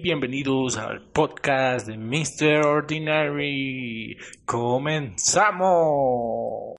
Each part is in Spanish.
bienvenidos al podcast de Mr. Ordinary. ¡Comenzamos!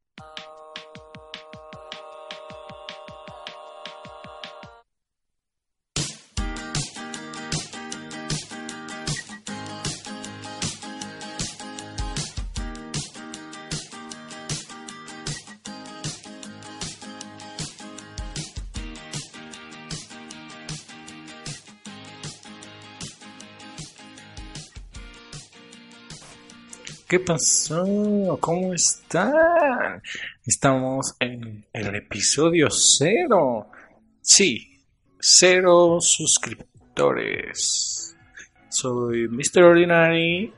¿Qué pasó? ¿Cómo están? Estamos en el episodio cero. Sí, cero suscriptores. Soy Mr. Ordinary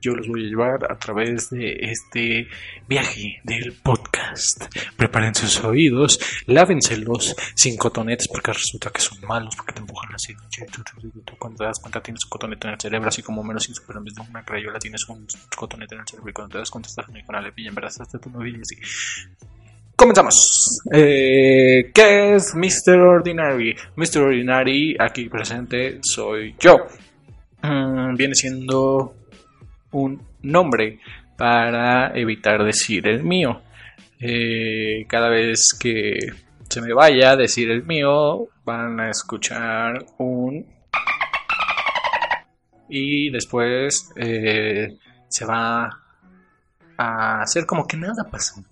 yo los voy a llevar a través de este viaje del podcast. Preparen sus oídos, lávenselos sin cotonetes porque resulta que son malos porque te empujan así. Cuando te das cuenta tienes un cotonete en el cerebro, así como menos super en vez de una crayola tienes un cotonete en el cerebro y cuando te das cuenta estás con la lepilla, en verdad hasta tu novia así. Comenzamos. Eh, ¿Qué es Mr. Ordinary? Mr. Ordinary, aquí presente, soy yo. Mm, viene siendo un nombre para evitar decir el mío. Eh, cada vez que se me vaya a decir el mío, van a escuchar un... Y después eh, se va a hacer como que nada pasó.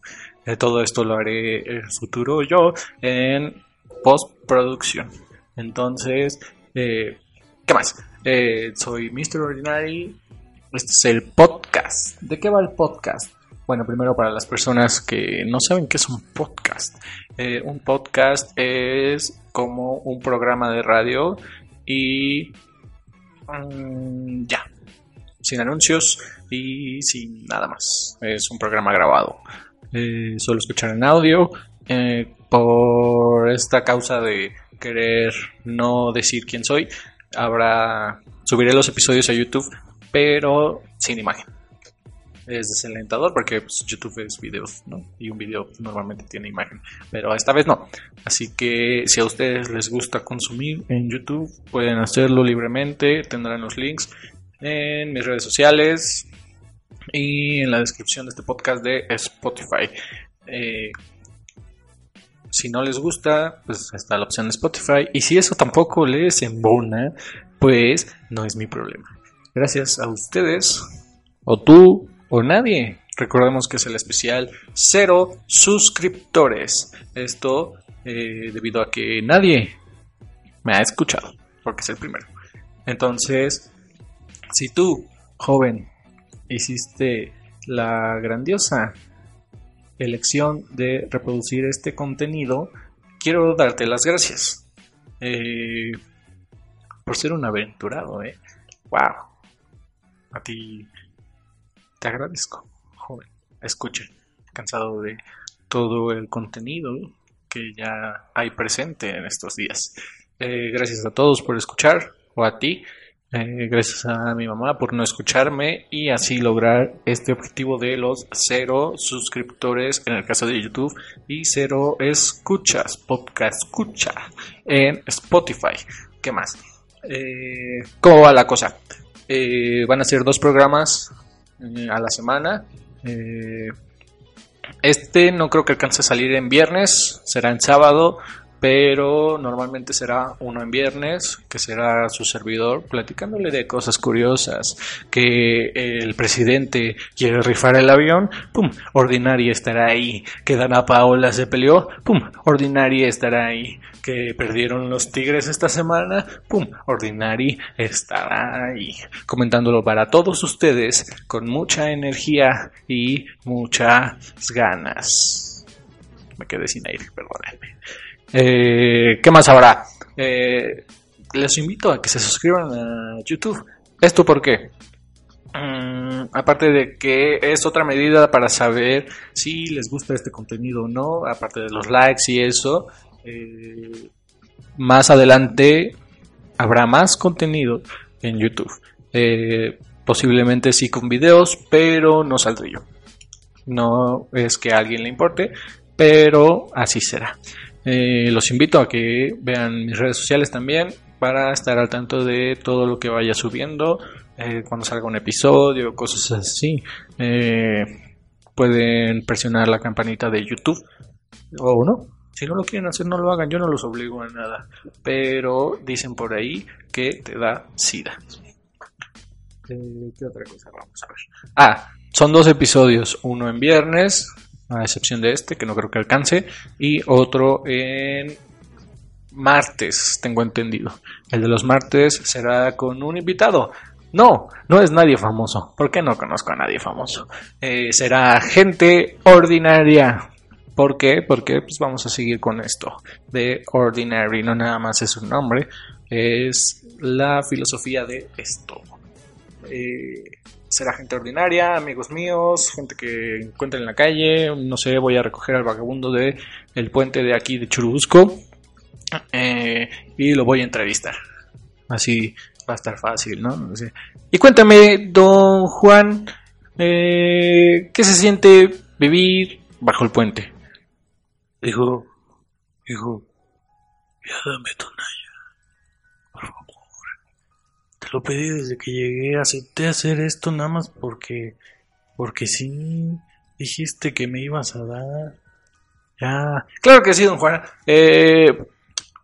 Eh, todo esto lo haré en el futuro yo en postproducción. Entonces, ¿qué más? soy Mr. Ordinary este es el podcast. ¿De qué va el podcast? Bueno, primero para las personas que no saben qué es un podcast. Eh, un podcast es como un programa de radio y mm, ya, sin anuncios y sin nada más. Es un programa grabado. Eh, solo escuchar en audio. Eh, por esta causa de querer no decir quién soy, habrá subiré los episodios a YouTube pero sin imagen. Es desalentador porque pues, YouTube es videos, ¿no? Y un video normalmente tiene imagen, pero esta vez no. Así que si a ustedes les gusta consumir en YouTube, pueden hacerlo libremente. Tendrán los links en mis redes sociales y en la descripción de este podcast de Spotify. Eh, si no les gusta, pues está la opción de Spotify. Y si eso tampoco les embona, pues no es mi problema. Gracias a ustedes, o tú, o nadie. Recordemos que es el especial cero suscriptores. Esto eh, debido a que nadie me ha escuchado, porque es el primero. Entonces, si tú, joven, hiciste la grandiosa elección de reproducir este contenido, quiero darte las gracias eh, por ser un aventurado, ¿eh? ¡Wow! A ti te agradezco, joven. Escuche, cansado de todo el contenido que ya hay presente en estos días. Eh, gracias a todos por escuchar, o a ti. Eh, gracias a mi mamá por no escucharme y así lograr este objetivo de los cero suscriptores en el caso de YouTube y cero escuchas, podcast escucha en Spotify. ¿Qué más? Eh, ¿Cómo va la cosa? Eh, van a ser dos programas eh, a la semana. Eh, este no creo que alcance a salir en viernes, será en sábado, pero normalmente será uno en viernes, que será su servidor platicándole de cosas curiosas, que el presidente quiere rifar el avión, pum, Ordinaria estará ahí, que Dana Paola se peleó, pum, Ordinaria estará ahí, que perdieron los Tigres esta semana, pum, Ordinary estará ahí, comentándolo para todos ustedes con mucha energía y muchas ganas. Me quedé sin aire, perdónenme. Eh, ¿Qué más habrá? Eh, les invito a que se suscriban a YouTube. ¿Esto por qué? Mm, aparte de que es otra medida para saber si les gusta este contenido o no, aparte de los likes y eso, eh, más adelante habrá más contenido en YouTube. posiblemente sí con videos, pero no saldré yo. No es que a alguien le importe, pero así será. Eh, los invito a que vean mis redes sociales también. para estar al tanto de todo lo que vaya subiendo, eh, cuando salga un episodio, cosas así. Eh, pueden presionar la campanita de YouTube o no. Si no lo quieren hacer, no lo hagan. Yo no los obligo a nada. Pero dicen por ahí que te da sida. Eh, ¿Qué otra cosa vamos a ver? Ah, son dos episodios. Uno en viernes, a excepción de este, que no creo que alcance. Y otro en martes, tengo entendido. El de los martes será con un invitado. No, no es nadie famoso. ¿Por qué no conozco a nadie famoso? Eh, será gente ordinaria. ¿Por qué? Porque pues vamos a seguir con esto de ordinary. No nada más es un nombre, es la filosofía de esto. Eh, será gente ordinaria, amigos míos, gente que encuentren en la calle. No sé, voy a recoger al vagabundo de el puente de aquí de Churubusco eh, y lo voy a entrevistar. Así va a estar fácil, ¿no? Y cuéntame, don Juan, eh, ¿qué se siente vivir bajo el puente? Dijo, hijo, ya dame tonalla, lo pedí desde que llegué, acepté hacer esto nada más porque, porque sí, dijiste que me ibas a dar. Ya, claro que sí, don Juan. Eh,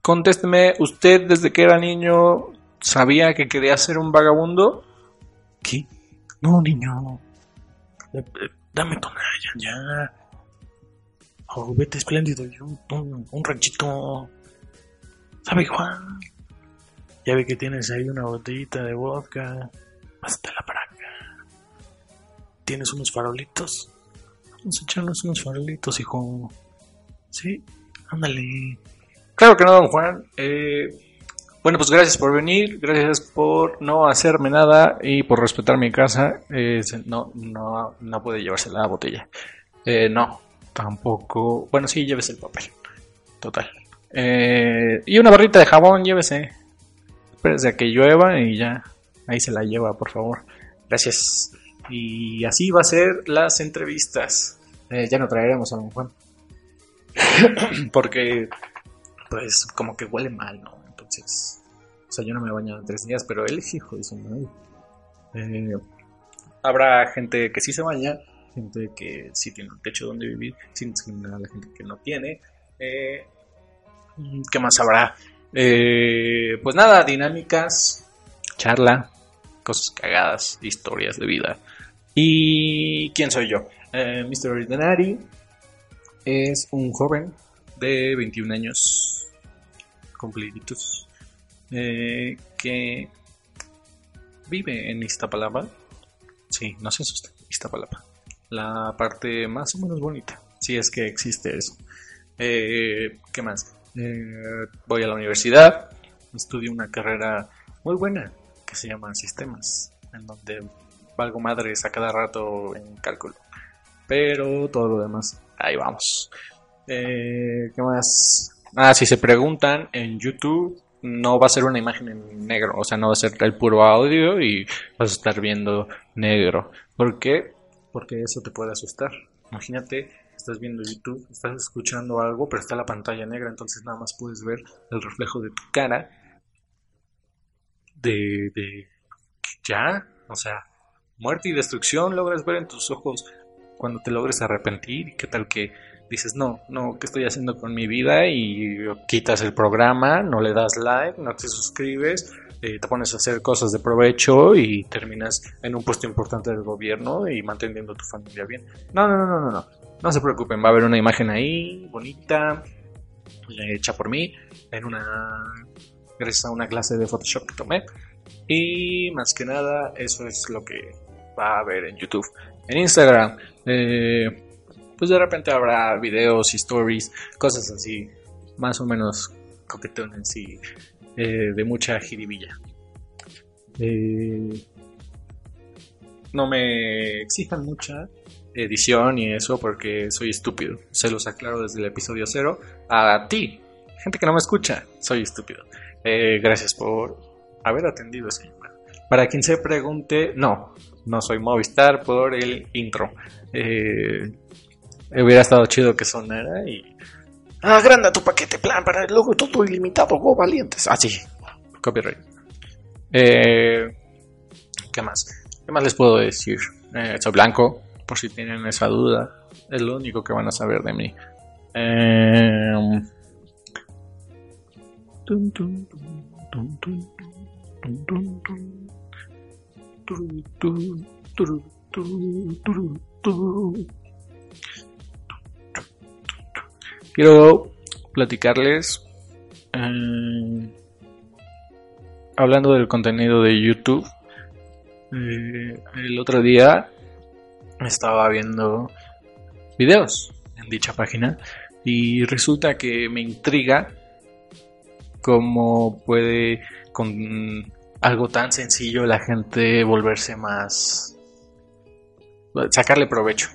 contésteme, ¿usted desde que era niño sabía que quería ser un vagabundo? ¿Qué? No, niño. Eh, eh, dame tonalla, ya. Oh, vete espléndido, yo, un, un ranchito. ¿Sabe, Juan? Ya ve que tienes ahí una botellita de vodka. Pásatela para acá. ¿Tienes unos farolitos? Vamos a echarnos unos farolitos, hijo. Sí, ándale. Claro que no, don Juan. Eh, bueno, pues gracias por venir, gracias por no hacerme nada y por respetar mi casa. Eh, no, no, no puede llevarse la botella. Eh, no, tampoco. Bueno, sí, llévese el papel. Total. Eh, y una barrita de jabón, llévese. Espérese a que llueva y ya. Ahí se la lleva, por favor. Gracias. Y así va a ser las entrevistas. Eh, ya no traeremos a don Juan. Porque, pues, como que huele mal, ¿no? Entonces, o sea, yo no me he bañado en tres días, pero él es hijo de su madre. Eh, habrá gente que sí se baña, gente que sí tiene un techo donde vivir, sin discriminar a la gente que no tiene. Eh, ¿Qué más habrá? Eh, pues nada, dinámicas, charla, cosas cagadas, historias de vida. ¿Y quién soy yo? Eh, Mr. Ordinary es un joven de 21 años cumpliditos eh, que vive en Iztapalapa. Sí, no sé si usted, Iztapalapa. La parte más o menos bonita, si es que existe eso. Eh, ¿Qué más? Eh, voy a la universidad, estudio una carrera muy buena que se llama Sistemas, en donde valgo madres a cada rato en cálculo. Pero todo lo demás, ahí vamos. Eh, ¿Qué más? Ah, si se preguntan, en YouTube no va a ser una imagen en negro, o sea, no va a ser el puro audio y vas a estar viendo negro. ¿Por qué? Porque eso te puede asustar. Imagínate, estás viendo YouTube, estás escuchando algo, pero está la pantalla negra, entonces nada más puedes ver el reflejo de tu cara. De, de ya, o sea, muerte y destrucción logras ver en tus ojos cuando te logres arrepentir. ¿Qué tal que dices, no, no, ¿qué estoy haciendo con mi vida? Y quitas el programa, no le das like, no te suscribes, eh, te pones a hacer cosas de provecho y terminas en un puesto importante del gobierno y manteniendo tu familia bien. No, no, no, no, no, no. No se preocupen, va a haber una imagen ahí, bonita, hecha por mí, en una. gracias a una clase de Photoshop que tomé. Y más que nada, eso es lo que va a haber en YouTube. En Instagram, eh, pues de repente habrá videos y stories, cosas así, más o menos coquetones y eh, de mucha jiribilla. Eh, no me exijan mucha edición y eso porque soy estúpido. Se los aclaro desde el episodio cero. A ti, gente que no me escucha, soy estúpido. Eh, gracias por haber atendido ese llamado. Para quien se pregunte, no, no soy Movistar por el intro. Hubiera estado chido que sonara y. Agranda tu paquete plan para el logo todo ilimitado, go valientes. Así. copyright. Eh, ¿Qué más? ¿Qué más les puedo decir? Eh, soy blanco, por si tienen esa duda. Es lo único que van a saber de mí. Eh, Quiero platicarles eh, hablando del contenido de YouTube. eh, el otro día estaba viendo videos en dicha página y resulta que me intriga cómo puede con algo tan sencillo la gente volverse más sacarle provecho.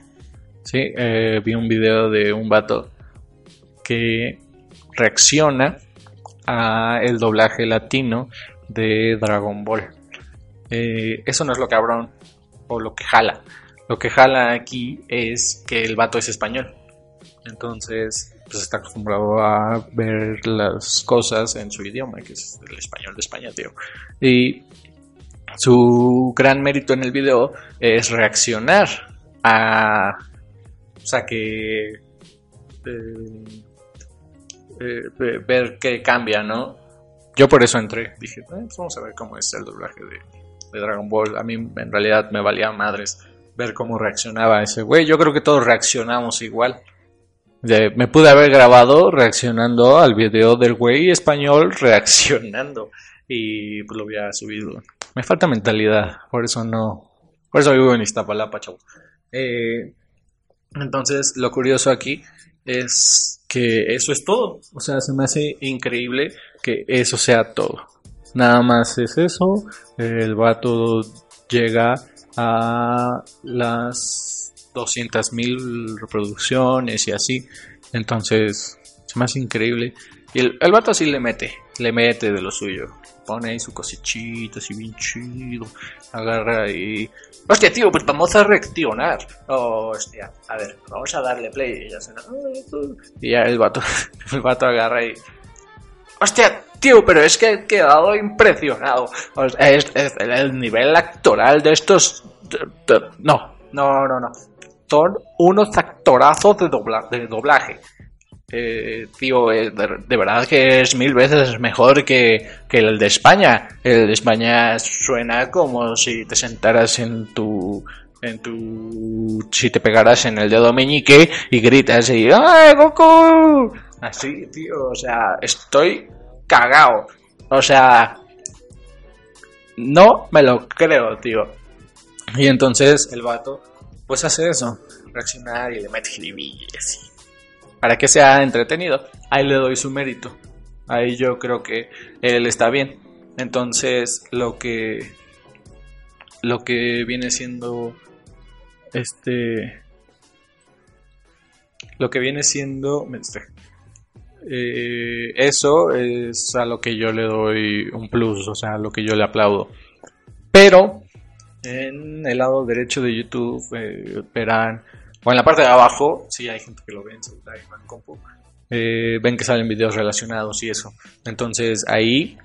Sí, Eh, vi un video de un vato que reacciona a el doblaje latino de Dragon Ball. Eh, eso no es lo cabrón o lo que jala. Lo que jala aquí es que el vato es español. Entonces, pues está acostumbrado a ver las cosas en su idioma, que es el español de España, tío. Y su gran mérito en el video es reaccionar a. O sea, que. eh, eh, ve- ver qué cambia, ¿no? Yo por eso entré. Dije, "Eh, pues vamos a ver cómo es el doblaje de, Dragon Ball. A mí en realidad me valía madres ver cómo reaccionaba ese güey. Yo creo que todos reaccionamos igual. Me pude haber grabado reaccionando al video del güey español reaccionando. Y pues lo había subido. Me falta mentalidad, por eso no. Por eso vivo en Iztapalapa, chavo. Eh, entonces, lo curioso aquí es que eso es todo. O sea, se me hace increíble que eso sea todo. Nada más es eso. El vato llega a las 200.000 reproducciones y así. Entonces, se me hace increíble. Y el, el vato así le mete, le mete de lo suyo. Pone ahí su cosechita así bien chido. Agarra y... Hostia, tío, pues vamos a reaccionar. Oh, hostia, a ver, vamos a darle play. Y ya, se- y ya el vato, el vato agarra y... Hostia, tío, pero es que he quedado impresionado. Es, el nivel actoral de estos... no, no, no, no. Son unos actorazos de, dobla- de doblaje. Eh, tío, eh, de, verdad que es mil veces mejor que, que el de España. El de España suena como si te sentaras en tu en tu si te pegaras en el dedo meñique y gritas y ¡Ay, Goku! Así, tío, o sea, estoy cagao. O sea, no me lo creo, tío. Y entonces el vato pues hace eso, reaccionar y le mete y para que sea entretenido. Ahí le doy su mérito. Ahí yo creo que él está bien. Entonces, lo que lo que viene siendo este lo que viene siendo eh, eso es a lo que yo le doy un plus, o sea, a lo que yo le aplaudo. Pero en el lado derecho de YouTube eh, o en la parte de abajo, sí hay gente que lo ve en celular y no en compu, eh, ven que salen videos relacionados y eso. Entonces ahí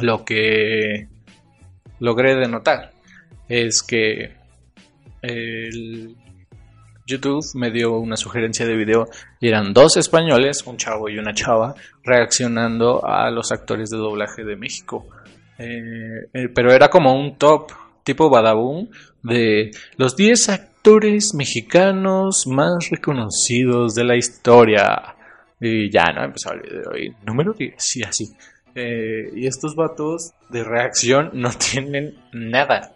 lo que logré de notar es que el YouTube me dio una sugerencia de video y eran dos españoles, un chavo y una chava, reaccionando a los actores de doblaje de México. Eh, eh, pero era como un top tipo Badaboom de los 10 actores mexicanos más reconocidos de la historia. Y ya, ¿no? Empezaba el video y número 10 y así. Eh, y estos vatos de reacción no tienen nada.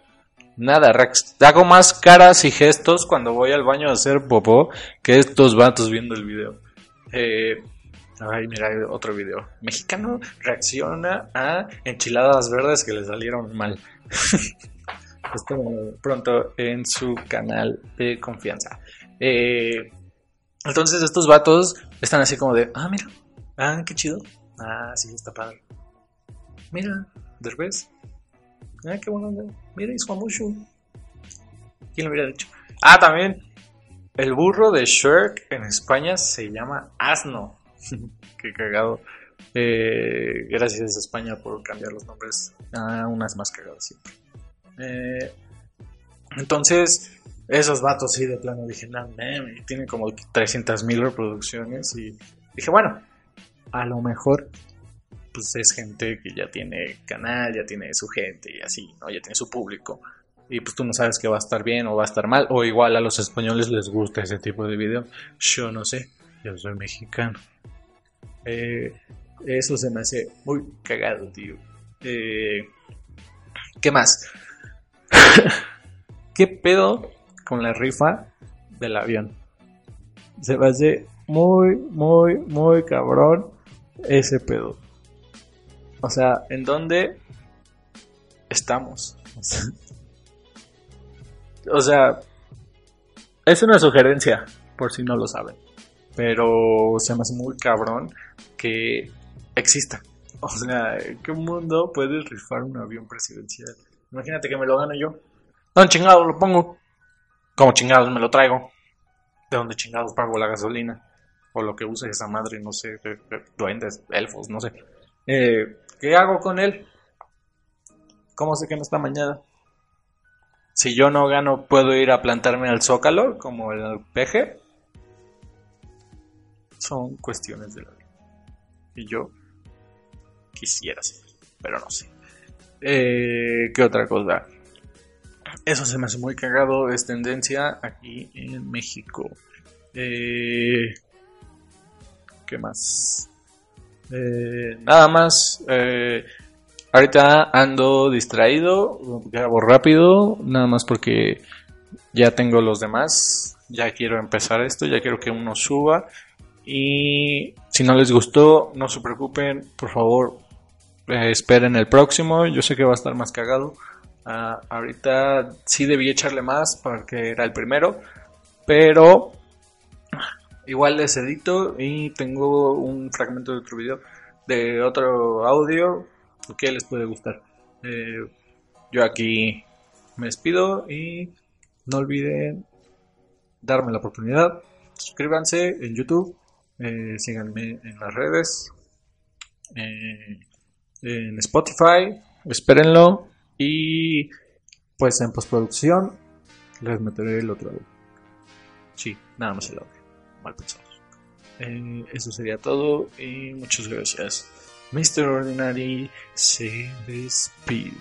Nada, hago más caras y gestos cuando voy al baño a hacer popó que estos vatos viendo el video. Eh, ay, mira, otro video. Mexicano reacciona a enchiladas verdes que le salieron mal. Esto pronto en su canal de confianza. Eh, entonces estos vatos están así como de, ah, mira, ah, qué chido. Ah, sí, está padre. Mira, Derbez. Ah, qué bueno. Mira, mucho. ¿Quién lo hubiera dicho? Ah, también. El burro de Shrek en España se llama asno. qué cagado. Eh, gracias España por cambiar los nombres a unas más cagadas siempre. Eh, entonces, esos vatos sí de plano dije, no, man, tienen como 300 mil reproducciones y dije, bueno, a lo mejor pues es gente que ya tiene canal, ya tiene su gente y así, ¿no? Ya tiene su público. Y pues tú no sabes que va a estar bien o va a estar mal. O igual a los españoles les gusta ese tipo de video. Yo no sé, yo soy mexicano. Eh, eso se me hace muy cagado, tío. Eh, ¿Qué más? ¿Qué pedo con la rifa del avión? Se me hace muy, muy, muy cabrón ese pedo. O sea, ¿en dónde estamos? O sea, es una sugerencia, por si no lo saben. Pero se me hace muy cabrón que exista. O sea, ¿qué mundo puede rifar un avión presidencial? Imagínate que me lo gano yo. ¿Dónde chingados lo pongo? ¿Cómo chingados me lo traigo? ¿De dónde chingados pago la gasolina? O lo que use esa madre, no sé, duendes, elfos, no sé. Eh, ¿Qué hago con él? ¿Cómo sé que no está mañana? Si yo no gano, ¿puedo ir a plantarme al zócalo como el peje? Son cuestiones de la vida. Y yo quisiera ser, pero no sé. Eh, ¿Qué otra cosa? Eso se me hace muy cagado, es tendencia aquí en México. Eh, ¿Qué más? Eh, nada más. Eh, ahorita ando distraído, grabo rápido, nada más porque ya tengo los demás. Ya quiero empezar esto, ya quiero que uno suba. Y si no les gustó, no se preocupen, por favor, eh, esperen el próximo. Yo sé que va a estar más cagado. Ah, ahorita sí debí echarle más porque era el primero, pero igual les edito y tengo un fragmento de otro video, de otro audio que les puede gustar. Eh, yo aquí me despido y no olviden darme la oportunidad. Suscríbanse en YouTube, eh, síganme en las redes, en Spotify, espérenlo y pues en postproducción les meteré el otro audio. Sí, nada más el audio. Mal pensado. Eh, eso sería todo y muchas gracias. Mr. Ordinary se despide.